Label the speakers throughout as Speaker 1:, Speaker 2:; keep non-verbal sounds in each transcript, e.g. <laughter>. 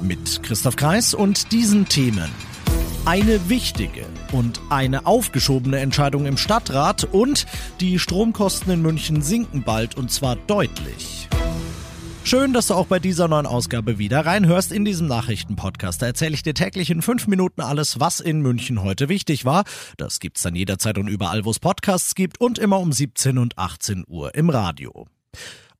Speaker 1: Mit Christoph Kreis und diesen Themen. Eine wichtige und eine aufgeschobene Entscheidung im Stadtrat und die Stromkosten in München sinken bald und zwar deutlich. Schön, dass du auch bei dieser neuen Ausgabe wieder reinhörst in diesem Nachrichtenpodcast. Da erzähle ich dir täglich in fünf Minuten alles, was in München heute wichtig war. Das gibt's dann jederzeit und überall, wo es Podcasts gibt und immer um 17 und 18 Uhr im Radio.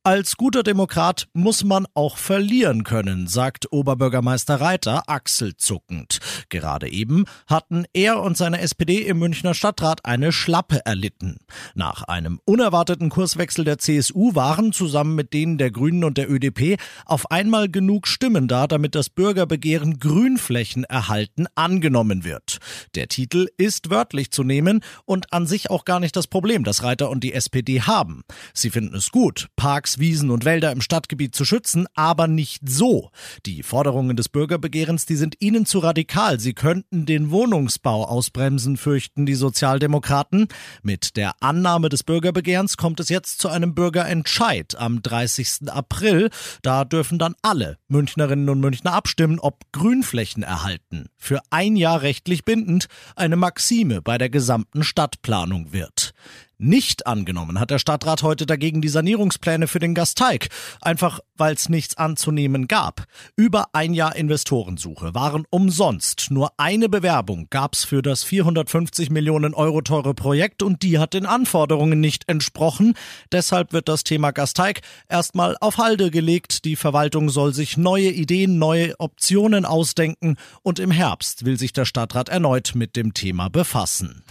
Speaker 1: Als guter Demokrat muss man auch verlieren können, sagt Oberbürgermeister Reiter achselzuckend. Gerade eben hatten er und seine SPD im Münchner Stadtrat eine Schlappe erlitten. Nach einem unerwarteten Kurswechsel der CSU waren zusammen mit denen der Grünen und der ÖDP auf einmal genug Stimmen da, damit das Bürgerbegehren Grünflächen erhalten angenommen wird. Der Titel ist wörtlich zu nehmen und an sich auch gar nicht das Problem, das Reiter und die SPD haben. Sie finden es gut, Parks Wiesen und Wälder im Stadtgebiet zu schützen, aber nicht so. Die Forderungen des Bürgerbegehrens, die sind ihnen zu radikal. Sie könnten den Wohnungsbau ausbremsen, fürchten die Sozialdemokraten. Mit der Annahme des Bürgerbegehrens kommt es jetzt zu einem Bürgerentscheid am 30. April. Da dürfen dann alle Münchnerinnen und Münchner abstimmen, ob Grünflächen erhalten. Für ein Jahr rechtlich bindend eine Maxime bei der gesamten Stadtplanung wird. Nicht angenommen hat der Stadtrat heute dagegen die Sanierungspläne für den Gasteig, einfach weil es nichts anzunehmen gab. Über ein Jahr Investorensuche waren umsonst. Nur eine Bewerbung gab's für das 450 Millionen Euro teure Projekt und die hat den Anforderungen nicht entsprochen. Deshalb wird das Thema Gasteig erstmal auf Halde gelegt. Die Verwaltung soll sich neue Ideen, neue Optionen ausdenken und im Herbst will sich der Stadtrat erneut mit dem Thema befassen.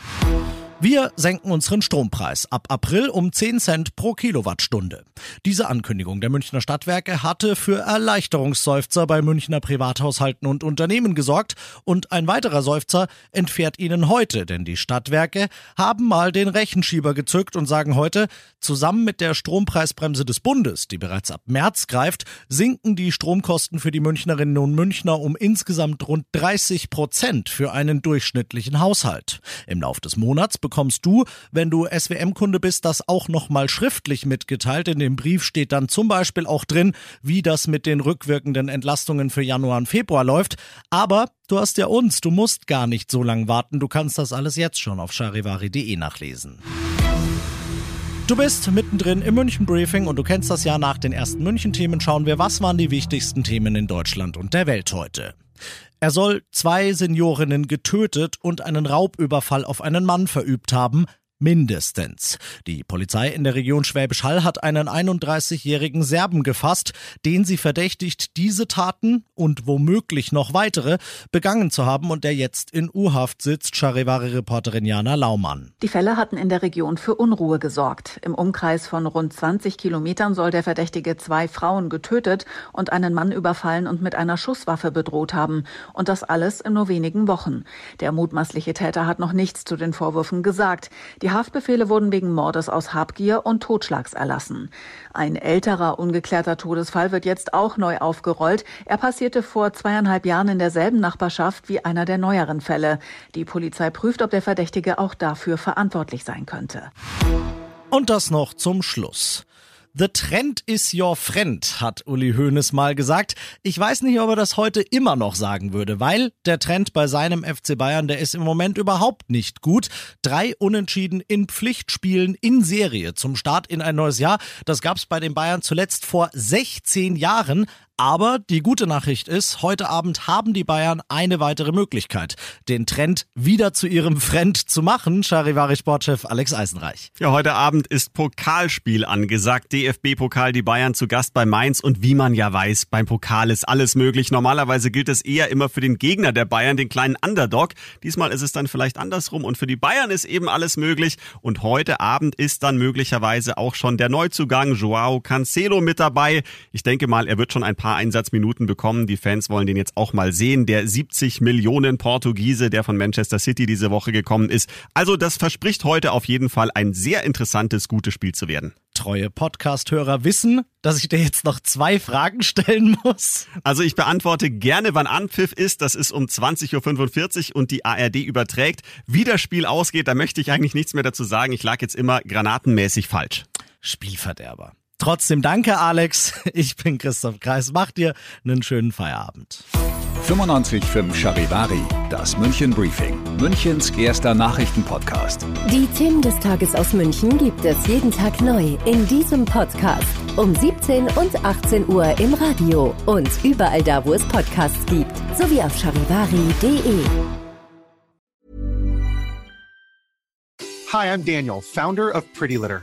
Speaker 1: Wir senken unseren Strompreis ab April um 10 Cent pro Kilowattstunde. Diese Ankündigung der Münchner Stadtwerke hatte für Erleichterungsseufzer bei Münchner Privathaushalten und Unternehmen gesorgt und ein weiterer Seufzer entfährt ihnen heute, denn die Stadtwerke haben mal den Rechenschieber gezückt und sagen heute, zusammen mit der Strompreisbremse des Bundes, die bereits ab März greift, sinken die Stromkosten für die Münchnerinnen und Münchner um insgesamt rund 30 Prozent für einen durchschnittlichen Haushalt. Im Lauf des Monats bekommst du, wenn du SWM-Kunde bist, das auch nochmal schriftlich mitgeteilt. In dem Brief steht dann zum Beispiel auch drin, wie das mit den rückwirkenden Entlastungen für Januar und Februar läuft. Aber du hast ja uns, du musst gar nicht so lange warten. Du kannst das alles jetzt schon auf charivari.de nachlesen. Du bist mittendrin im München Briefing und du kennst das ja nach den ersten München Themen schauen wir, was waren die wichtigsten Themen in Deutschland und der Welt heute. Er soll zwei Seniorinnen getötet und einen Raubüberfall auf einen Mann verübt haben, Mindestens. Die Polizei in der Region Schwäbisch Hall hat einen 31-jährigen Serben gefasst, den sie verdächtigt, diese Taten und womöglich noch weitere begangen zu haben und der jetzt in U-Haft sitzt, Charivari-Reporterin Jana Laumann.
Speaker 2: Die Fälle hatten in der Region für Unruhe gesorgt. Im Umkreis von rund 20 Kilometern soll der Verdächtige zwei Frauen getötet und einen Mann überfallen und mit einer Schusswaffe bedroht haben. Und das alles in nur wenigen Wochen. Der mutmaßliche Täter hat noch nichts zu den Vorwürfen gesagt. Die die Haftbefehle wurden wegen Mordes aus Habgier und Totschlags erlassen. Ein älterer ungeklärter Todesfall wird jetzt auch neu aufgerollt. Er passierte vor zweieinhalb Jahren in derselben Nachbarschaft wie einer der neueren Fälle. Die Polizei prüft, ob der Verdächtige auch dafür verantwortlich sein könnte.
Speaker 1: Und das noch zum Schluss. The Trend is your friend, hat Uli Hoeneß mal gesagt. Ich weiß nicht, ob er das heute immer noch sagen würde, weil der Trend bei seinem FC Bayern, der ist im Moment überhaupt nicht gut. Drei Unentschieden in Pflichtspielen in Serie zum Start in ein neues Jahr. Das gab's bei den Bayern zuletzt vor 16 Jahren. Aber die gute Nachricht ist, heute Abend haben die Bayern eine weitere Möglichkeit, den Trend wieder zu ihrem <laughs> Friend zu machen. Charivari-Sportchef Alex Eisenreich.
Speaker 3: Ja, heute Abend ist Pokalspiel angesagt. DFB-Pokal, die Bayern zu Gast bei Mainz. Und wie man ja weiß, beim Pokal ist alles möglich. Normalerweise gilt es eher immer für den Gegner der Bayern, den kleinen Underdog. Diesmal ist es dann vielleicht andersrum. Und für die Bayern ist eben alles möglich. Und heute Abend ist dann möglicherweise auch schon der Neuzugang Joao Cancelo mit dabei. Ich denke mal, er wird schon ein paar paar Einsatzminuten bekommen. Die Fans wollen den jetzt auch mal sehen. Der 70 Millionen Portugiese, der von Manchester City diese Woche gekommen ist. Also das verspricht heute auf jeden Fall ein sehr interessantes, gutes Spiel zu werden.
Speaker 1: Treue Podcast-Hörer wissen, dass ich dir jetzt noch zwei Fragen stellen muss.
Speaker 3: Also ich beantworte gerne, wann Anpfiff ist. Das ist um 20.45 Uhr und die ARD überträgt. Wie das Spiel ausgeht, da möchte ich eigentlich nichts mehr dazu sagen. Ich lag jetzt immer granatenmäßig falsch.
Speaker 1: Spielverderber. Trotzdem danke, Alex. <laughs> Ich bin Christoph Kreis. Mach dir einen schönen Feierabend.
Speaker 4: 95.5 Charivari, das München Briefing, Münchens erster Nachrichtenpodcast.
Speaker 5: Die Themen des Tages aus München gibt es jeden Tag neu in diesem Podcast. Um 17 und 18 Uhr im Radio und überall da, wo es Podcasts gibt. Sowie auf charivari.de.
Speaker 6: Hi, I'm Daniel, Founder of Pretty Litter.